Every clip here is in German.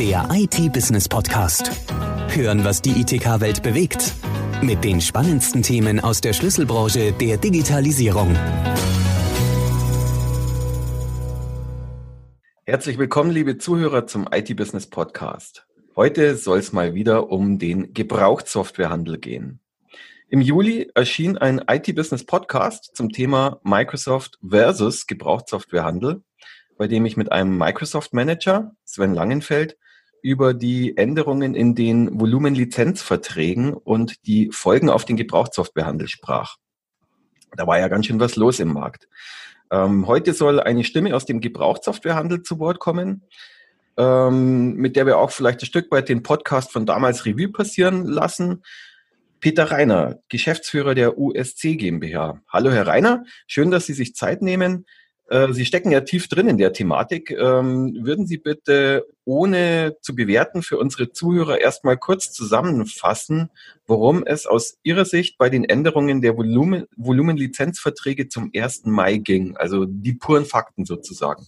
Der IT-Business-Podcast. Hören, was die ITK-Welt bewegt. Mit den spannendsten Themen aus der Schlüsselbranche der Digitalisierung. Herzlich willkommen, liebe Zuhörer, zum IT-Business-Podcast. Heute soll es mal wieder um den Gebrauchtsoftwarehandel gehen. Im Juli erschien ein IT-Business-Podcast zum Thema Microsoft versus Gebrauchtsoftwarehandel bei dem ich mit einem Microsoft Manager, Sven Langenfeld, über die Änderungen in den Volumenlizenzverträgen und die Folgen auf den Gebrauchtsoftwarehandel sprach. Da war ja ganz schön was los im Markt. Ähm, heute soll eine Stimme aus dem Gebrauchtsoftwarehandel zu Wort kommen, ähm, mit der wir auch vielleicht ein Stück weit den Podcast von damals Revue passieren lassen. Peter Reiner, Geschäftsführer der USC GmbH. Hallo, Herr Reiner. Schön, dass Sie sich Zeit nehmen. Äh, Sie stecken ja tief drin in der Thematik. Ähm, würden Sie bitte, ohne zu bewerten, für unsere Zuhörer erstmal kurz zusammenfassen, worum es aus Ihrer Sicht bei den Änderungen der Volumen, Volumenlizenzverträge zum 1. Mai ging? Also die puren Fakten sozusagen.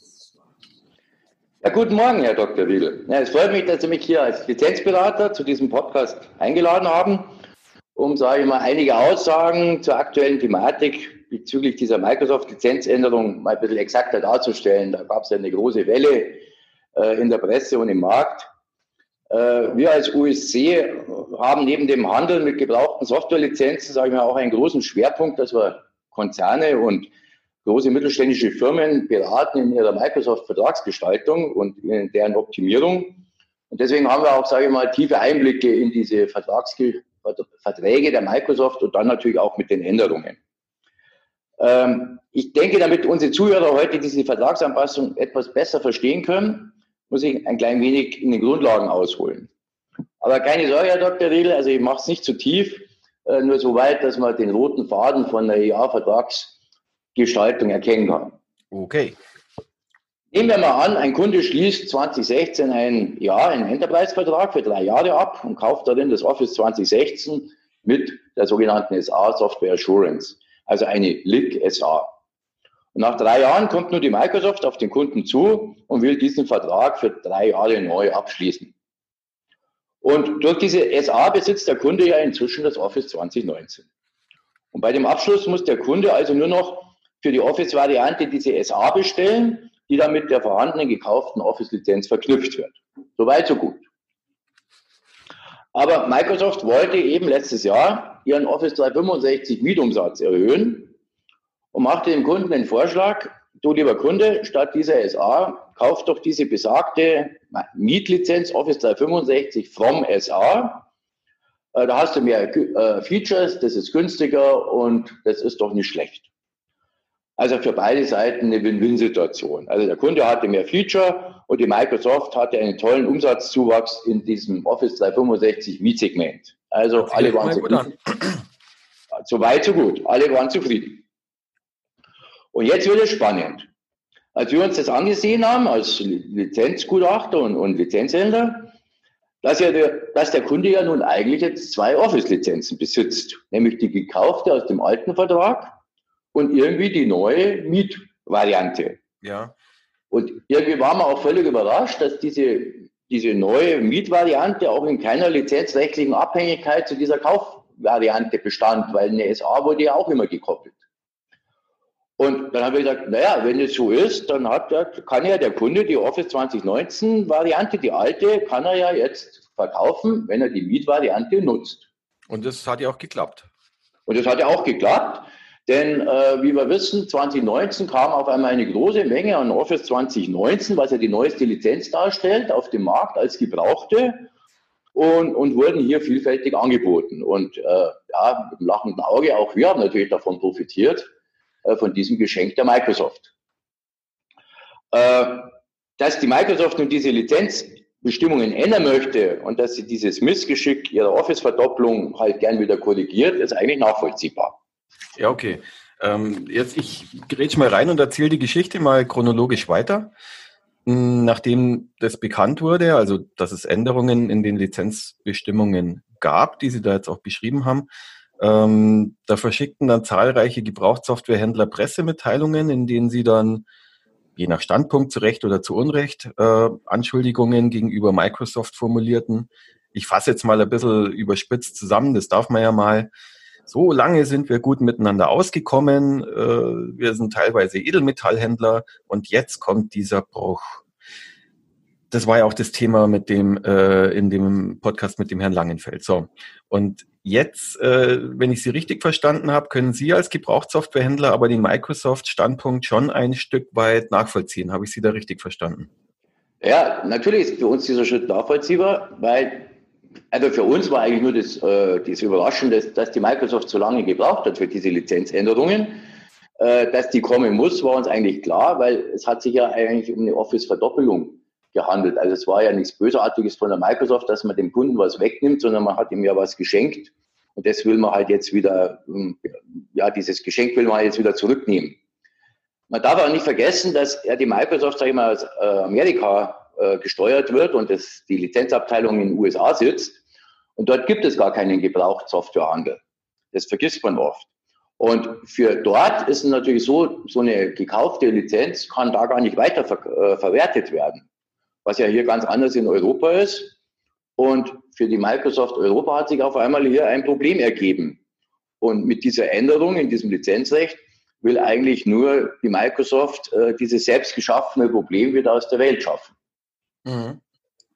Ja, guten Morgen, Herr Dr. Riedel. Ja, es freut mich, dass Sie mich hier als Lizenzberater zu diesem Podcast eingeladen haben, um, sage ich mal, einige Aussagen zur aktuellen Thematik bezüglich dieser Microsoft-Lizenzänderung mal ein bisschen exakter darzustellen. Da gab es ja eine große Welle äh, in der Presse und im Markt. Äh, wir als USC haben neben dem Handel mit gebrauchten Softwarelizenzen, sage ich mal, auch einen großen Schwerpunkt, dass wir Konzerne und große mittelständische Firmen beraten in ihrer Microsoft-Vertragsgestaltung und in deren Optimierung. Und deswegen haben wir auch, sage ich mal, tiefe Einblicke in diese Vertragsverträge der Microsoft und dann natürlich auch mit den Änderungen. Ähm, ich denke, damit unsere Zuhörer heute diese Vertragsanpassung etwas besser verstehen können, muss ich ein klein wenig in den Grundlagen ausholen. Aber keine Sorge, Herr Dr. Riedel, also ich mache es nicht zu tief, äh, nur so weit, dass man den roten Faden von der EA-Vertragsgestaltung erkennen kann. Okay. Nehmen wir mal an, ein Kunde schließt 2016 ein Jahr, einen Enterprise-Vertrag für drei Jahre ab und kauft darin das Office 2016 mit der sogenannten SA Software Assurance also eine LIC SA. Und nach drei Jahren kommt nur die Microsoft auf den Kunden zu und will diesen Vertrag für drei Jahre neu abschließen. Und durch diese SA besitzt der Kunde ja inzwischen das Office 2019. Und bei dem Abschluss muss der Kunde also nur noch für die Office-Variante diese SA bestellen, die dann mit der vorhandenen gekauften Office-Lizenz verknüpft wird. Soweit, so gut. Aber Microsoft wollte eben letztes Jahr ihren Office 365 Mietumsatz erhöhen und machte dem Kunden den Vorschlag, du lieber Kunde, statt dieser SA, kauf doch diese besagte Mietlizenz Office 365 vom SA. Äh, da hast du mehr äh, Features, das ist günstiger und das ist doch nicht schlecht. Also für beide Seiten eine Win-Win-Situation. Also der Kunde hatte mehr Feature und die Microsoft hatte einen tollen Umsatzzuwachs in diesem Office 365 Mietsegment. Also alle waren zufrieden. So weit, so gut. Alle waren zufrieden. Und jetzt wird es spannend. Als wir uns das angesehen haben, als Lizenzgutachter und, und Lizenzhändler, dass, ja der, dass der Kunde ja nun eigentlich jetzt zwei Office-Lizenzen besitzt, nämlich die gekaufte aus dem alten Vertrag und irgendwie die neue Mietvariante. Ja. Und irgendwie waren wir auch völlig überrascht, dass diese, diese neue Mietvariante auch in keiner lizenzrechtlichen Abhängigkeit zu dieser Kaufvariante bestand, weil eine SA wurde ja auch immer gekoppelt. Und dann haben wir gesagt, naja, wenn es so ist, dann der, kann ja der Kunde die Office 2019 Variante, die alte, kann er ja jetzt verkaufen, wenn er die Mietvariante nutzt. Und das hat ja auch geklappt. Und das hat ja auch geklappt. Denn äh, wie wir wissen, 2019 kam auf einmal eine große Menge an Office 2019, was ja die neueste Lizenz darstellt, auf dem Markt als gebrauchte und, und wurden hier vielfältig angeboten. Und äh, ja, mit dem lachenden Auge, auch wir haben natürlich davon profitiert, äh, von diesem Geschenk der Microsoft. Äh, dass die Microsoft nun diese Lizenzbestimmungen ändern möchte und dass sie dieses Missgeschick ihrer Office-Verdopplung halt gern wieder korrigiert, ist eigentlich nachvollziehbar. Ja, okay. Ähm, jetzt, ich gerät mal rein und erzähle die Geschichte mal chronologisch weiter. Hm, nachdem das bekannt wurde, also dass es Änderungen in den Lizenzbestimmungen gab, die Sie da jetzt auch beschrieben haben, ähm, da verschickten dann zahlreiche Gebrauchtsoftwarehändler Pressemitteilungen, in denen sie dann je nach Standpunkt zu Recht oder zu Unrecht äh, Anschuldigungen gegenüber Microsoft formulierten. Ich fasse jetzt mal ein bisschen überspitzt zusammen, das darf man ja mal. So lange sind wir gut miteinander ausgekommen. Äh, wir sind teilweise Edelmetallhändler und jetzt kommt dieser Bruch. Das war ja auch das Thema mit dem äh, in dem Podcast mit dem Herrn Langenfeld. So und jetzt, äh, wenn ich Sie richtig verstanden habe, können Sie als Gebrauchtsoftwarehändler aber den Microsoft-Standpunkt schon ein Stück weit nachvollziehen. Habe ich Sie da richtig verstanden? Ja, natürlich ist für uns dieser Schritt nachvollziehbar, weil also für uns war eigentlich nur das, äh, das Überraschende, dass, dass die Microsoft so lange gebraucht hat für diese Lizenzänderungen. Äh, dass die kommen muss, war uns eigentlich klar, weil es hat sich ja eigentlich um eine Office-Verdoppelung gehandelt. Also es war ja nichts Bösartiges von der Microsoft, dass man dem Kunden was wegnimmt, sondern man hat ihm ja was geschenkt. Und das will man halt jetzt wieder, ähm, ja, dieses Geschenk will man halt jetzt wieder zurücknehmen. Man darf auch nicht vergessen, dass ja die Microsoft, sag ich mal, aus äh, Amerika äh, gesteuert wird und das, die Lizenzabteilung in den USA sitzt. Und dort gibt es gar keinen Gebrauchtsoftwarehandel. Das vergisst man oft. Und für dort ist es natürlich so, so eine gekaufte Lizenz kann da gar nicht weiter ver äh, verwertet werden. Was ja hier ganz anders in Europa ist. Und für die Microsoft Europa hat sich auf einmal hier ein Problem ergeben. Und mit dieser Änderung in diesem Lizenzrecht will eigentlich nur die Microsoft äh, dieses selbst geschaffene Problem wieder aus der Welt schaffen. Mhm.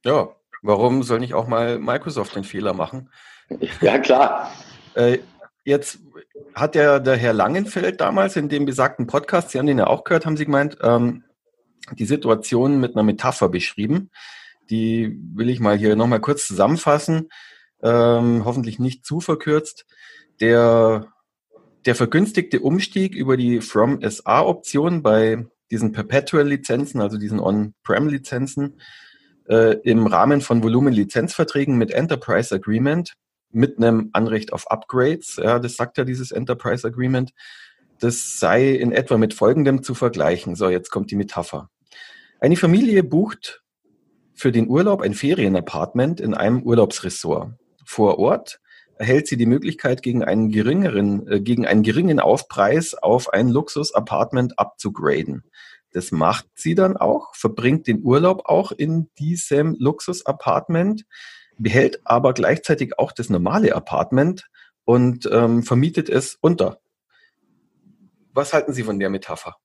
Ja, warum soll nicht auch mal Microsoft einen Fehler machen? Ja, klar. Äh, jetzt hat ja der Herr Langenfeld damals in dem besagten Podcast, Sie haben den ja auch gehört, haben Sie gemeint, ähm, die Situation mit einer Metapher beschrieben. Die will ich mal hier nochmal kurz zusammenfassen, ähm, hoffentlich nicht zu verkürzt. Der, der vergünstigte Umstieg über die From SA-Option bei diesen Perpetual-Lizenzen, also diesen On-Prem-Lizenzen, äh, im Rahmen von Volumen-Lizenzverträgen mit Enterprise Agreement mit einem Anrecht auf Upgrades, ja, das sagt ja dieses Enterprise Agreement, das sei in etwa mit folgendem zu vergleichen. So, jetzt kommt die Metapher. Eine Familie bucht für den Urlaub ein Ferienapartment in einem Urlaubsressort. Vor Ort erhält sie die Möglichkeit, gegen einen geringeren, äh, gegen einen geringen Aufpreis auf ein Luxus-Apartment abzugraden. Das macht sie dann auch, verbringt den Urlaub auch in diesem Luxus-Apartment, behält aber gleichzeitig auch das normale Apartment und ähm, vermietet es unter. Was halten Sie von der Metapher?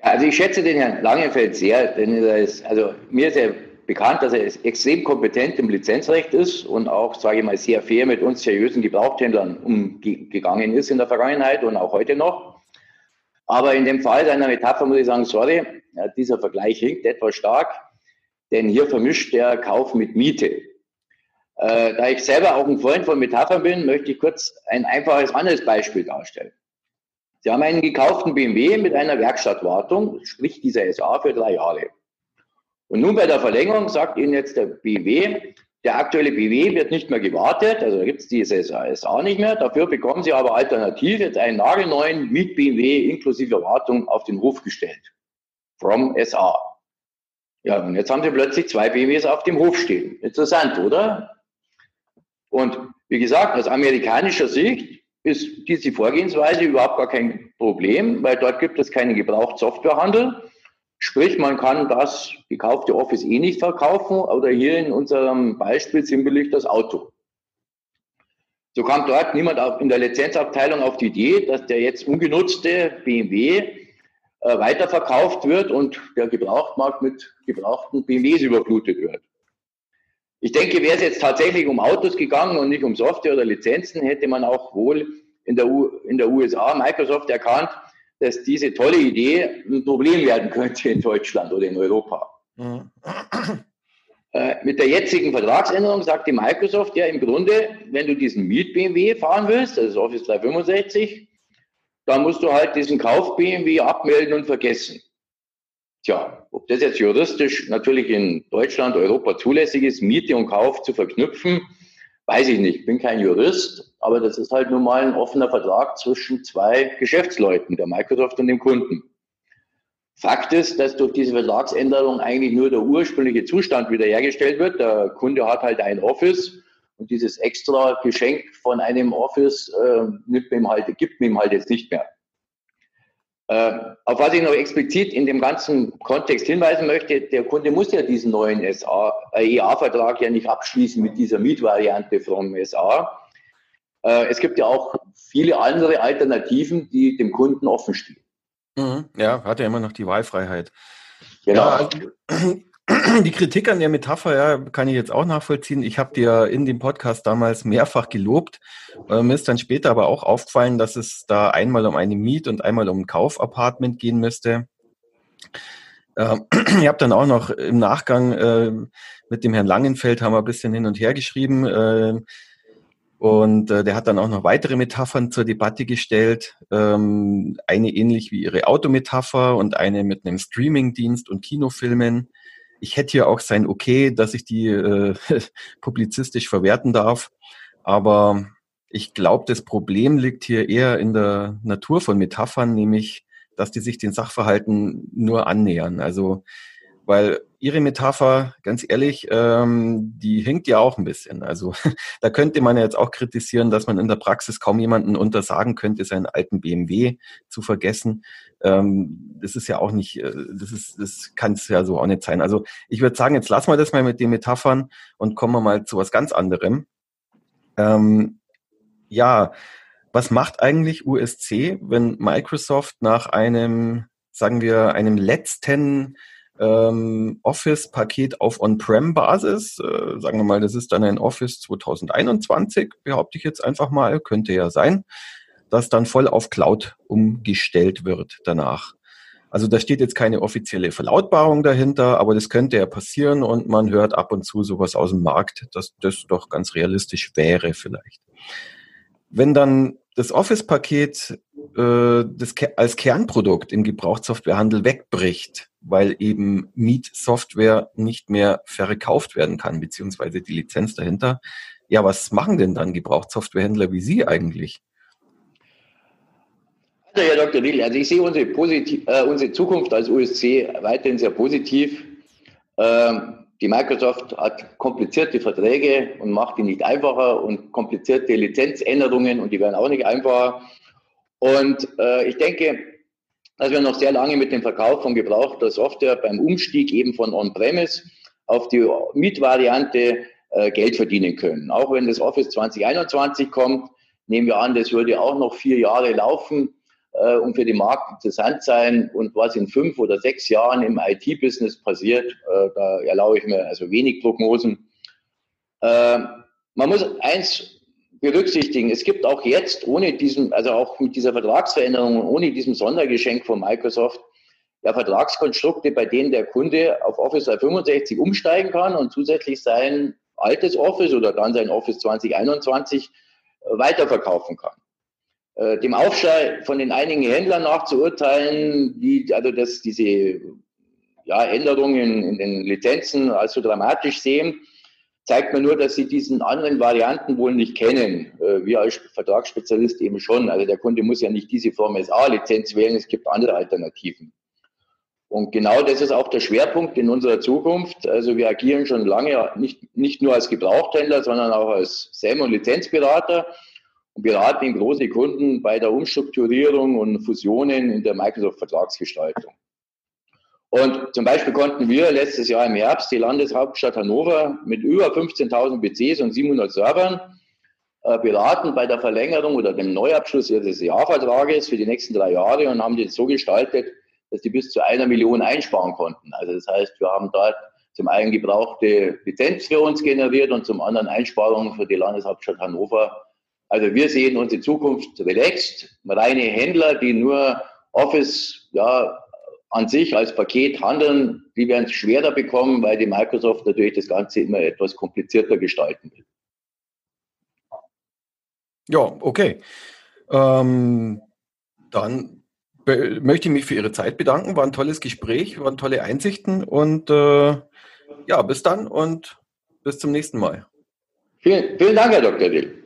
Also ich schätze den Herrn Langenfeld sehr, denn er ist, also mir ist er bekannt, dass er extrem kompetent im Lizenzrecht ist und auch, sage ich mal, sehr fair mit uns seriösen Gebrauchthändlern umgegangen ist in der Vergangenheit und auch heute noch. Aber in dem Fall seiner Metapher muss ich sagen, sorry, dieser Vergleich hinkt etwas stark, denn hier vermischt der Kauf mit Miete. Äh, da ich selber auch ein Freund von Metaphern bin, möchte ich kurz ein einfaches anderes Beispiel darstellen. Sie haben einen gekauften BMW mit einer Werkstattwartung, sprich dieser SA für drei Jahre. Und nun bei der Verlängerung sagt Ihnen jetzt der BW, der aktuelle BW wird nicht mehr gewartet, also gibt es diese SA nicht mehr. Dafür bekommen Sie aber alternativ jetzt einen nagelneuen mit BMW inklusive Wartung auf den Hof gestellt. From SA. Ja, und jetzt haben Sie plötzlich zwei BWs auf dem Hof stehen. Interessant, oder? Und wie gesagt, aus amerikanischer Sicht ist diese Vorgehensweise überhaupt gar kein Problem, weil dort gibt es keinen Gebrauchtsoftwarehandel. Sprich, man kann das gekaufte Office eh nicht verkaufen oder hier in unserem Beispiel sinnbildlich das Auto. So kam dort niemand in der Lizenzabteilung auf die Idee, dass der jetzt ungenutzte BMW äh, weiterverkauft wird und der Gebrauchtmarkt mit gebrauchten BMWs überflutet wird. Ich denke, wäre es jetzt tatsächlich um Autos gegangen und nicht um Software oder Lizenzen, hätte man auch wohl in der, U in der USA Microsoft erkannt, dass diese tolle Idee ein Problem werden könnte in Deutschland oder in Europa. Mhm. Äh, mit der jetzigen Vertragsänderung sagt die Microsoft ja im Grunde, wenn du diesen Miet-BMW fahren willst, das ist Office 365, dann musst du halt diesen Kauf-BMW abmelden und vergessen. Tja, ob das jetzt juristisch natürlich in Deutschland, Europa zulässig ist, Miete und Kauf zu verknüpfen, weiß ich nicht. Ich bin kein Jurist, aber das ist halt nun mal ein offener Vertrag zwischen zwei Geschäftsleuten, der Microsoft und dem Kunden. Fakt ist, dass durch diese Vertragsänderung eigentlich nur der ursprüngliche Zustand wiederhergestellt wird. Der Kunde hat halt ein Office und dieses extra Geschenk von einem Office äh, nimmt ihm halt, gibt ihm halt jetzt nicht mehr. Äh, auf was ich noch explizit in dem ganzen Kontext hinweisen möchte, der Kunde muss ja diesen neuen EA-Vertrag ja nicht abschließen mit dieser Mietvariante vom SA. Äh, es gibt ja auch viele andere Alternativen, die dem Kunden offen stehen. Mhm. Ja, hat ja immer noch die Wahlfreiheit. Genau. Ja, also, die Kritik an der Metapher, ja, kann ich jetzt auch nachvollziehen. Ich habe dir in dem Podcast damals mehrfach gelobt. Äh, mir ist dann später aber auch aufgefallen, dass es da einmal um eine Miet- und einmal um ein Kaufapartment gehen müsste. Äh, ich habe dann auch noch im Nachgang äh, mit dem Herrn Langenfeld haben wir ein bisschen hin und her geschrieben. Äh, und äh, der hat dann auch noch weitere Metaphern zur Debatte gestellt. Ähm, eine ähnlich wie ihre Autometapher und eine mit einem Streamingdienst und Kinofilmen ich hätte hier auch sein Okay, dass ich die äh, publizistisch verwerten darf. Aber ich glaube, das Problem liegt hier eher in der Natur von Metaphern, nämlich, dass die sich den Sachverhalten nur annähern. Also, weil Ihre Metapher, ganz ehrlich, ähm, die hinkt ja auch ein bisschen. Also da könnte man ja jetzt auch kritisieren, dass man in der Praxis kaum jemanden untersagen könnte, seinen alten BMW zu vergessen. Ähm, das ist ja auch nicht, äh, das ist, das kann es ja so auch nicht sein. Also ich würde sagen, jetzt lassen wir das mal mit den Metaphern und kommen wir mal zu was ganz anderem. Ähm, ja, was macht eigentlich USC, wenn Microsoft nach einem, sagen wir, einem letzten ähm, Office-Paket auf On-Prem-Basis. Äh, sagen wir mal, das ist dann ein Office 2021, behaupte ich jetzt einfach mal, könnte ja sein, das dann voll auf Cloud umgestellt wird danach. Also da steht jetzt keine offizielle Verlautbarung dahinter, aber das könnte ja passieren und man hört ab und zu sowas aus dem Markt, dass das doch ganz realistisch wäre vielleicht. Wenn dann das Office-Paket äh, das als Kernprodukt im Gebrauchtsoftwarehandel wegbricht, weil eben Meet-Software nicht mehr verkauft werden kann, beziehungsweise die Lizenz dahinter. Ja, was machen denn dann Gebrauchtsoftwarehändler wie Sie eigentlich? Herr Dr. Will, also ich sehe unsere, äh, unsere Zukunft als USC weiterhin sehr positiv. Ähm, die Microsoft hat komplizierte Verträge und macht die nicht einfacher und komplizierte Lizenzänderungen und die werden auch nicht einfacher. Und äh, ich denke, dass wir noch sehr lange mit dem Verkauf von gebrauchter Software beim Umstieg eben von On-Premise auf die Mietvariante äh, Geld verdienen können. Auch wenn das Office 2021 kommt, nehmen wir an, das würde auch noch vier Jahre laufen äh, und für den Markt interessant sein. Und was in fünf oder sechs Jahren im IT-Business passiert, äh, da erlaube ich mir also wenig Prognosen. Äh, man muss eins berücksichtigen. Es gibt auch jetzt ohne diesen, also auch mit dieser Vertragsveränderung und ohne diesem Sondergeschenk von Microsoft, ja, Vertragskonstrukte, bei denen der Kunde auf Office 365 umsteigen kann und zusätzlich sein altes Office oder dann sein Office 2021 äh, weiterverkaufen kann. Äh, dem Aufschrei von den einigen Händlern nachzuurteilen, die also dass diese ja, Änderungen in den Lizenzen als dramatisch sehen, zeigt mir nur, dass sie diesen anderen Varianten wohl nicht kennen. Äh, wir als Vertragsspezialist eben schon. Also der Kunde muss ja nicht diese Form SA-Lizenz wählen, es gibt andere Alternativen. Und genau das ist auch der Schwerpunkt in unserer Zukunft. Also wir agieren schon lange nicht, nicht nur als Gebrauchthändler, sondern auch als SAM- und Lizenzberater und beraten große Kunden bei der Umstrukturierung und Fusionen in der Microsoft-Vertragsgestaltung. Und zum Beispiel konnten wir letztes Jahr im Herbst die Landeshauptstadt Hannover mit über 15.000 PCs und 700 Servern äh, beraten bei der Verlängerung oder dem Neuabschluss ihres Jahrvertrages für die nächsten drei Jahre und haben den so gestaltet, dass die bis zu einer Million einsparen konnten. Also das heißt, wir haben dort zum einen gebrauchte Lizenz für uns generiert und zum anderen Einsparungen für die Landeshauptstadt Hannover. Also wir sehen unsere Zukunft relaxed. Reine Händler, die nur Office ja, an sich als Paket handeln, die werden es schwerer bekommen, weil die Microsoft natürlich das Ganze immer etwas komplizierter gestalten will. Ja, okay. Ähm, dann möchte ich mich für Ihre Zeit bedanken. War ein tolles Gespräch, waren tolle Einsichten und äh, ja, bis dann und bis zum nächsten Mal. Vielen, vielen Dank, Herr Dr. Dill.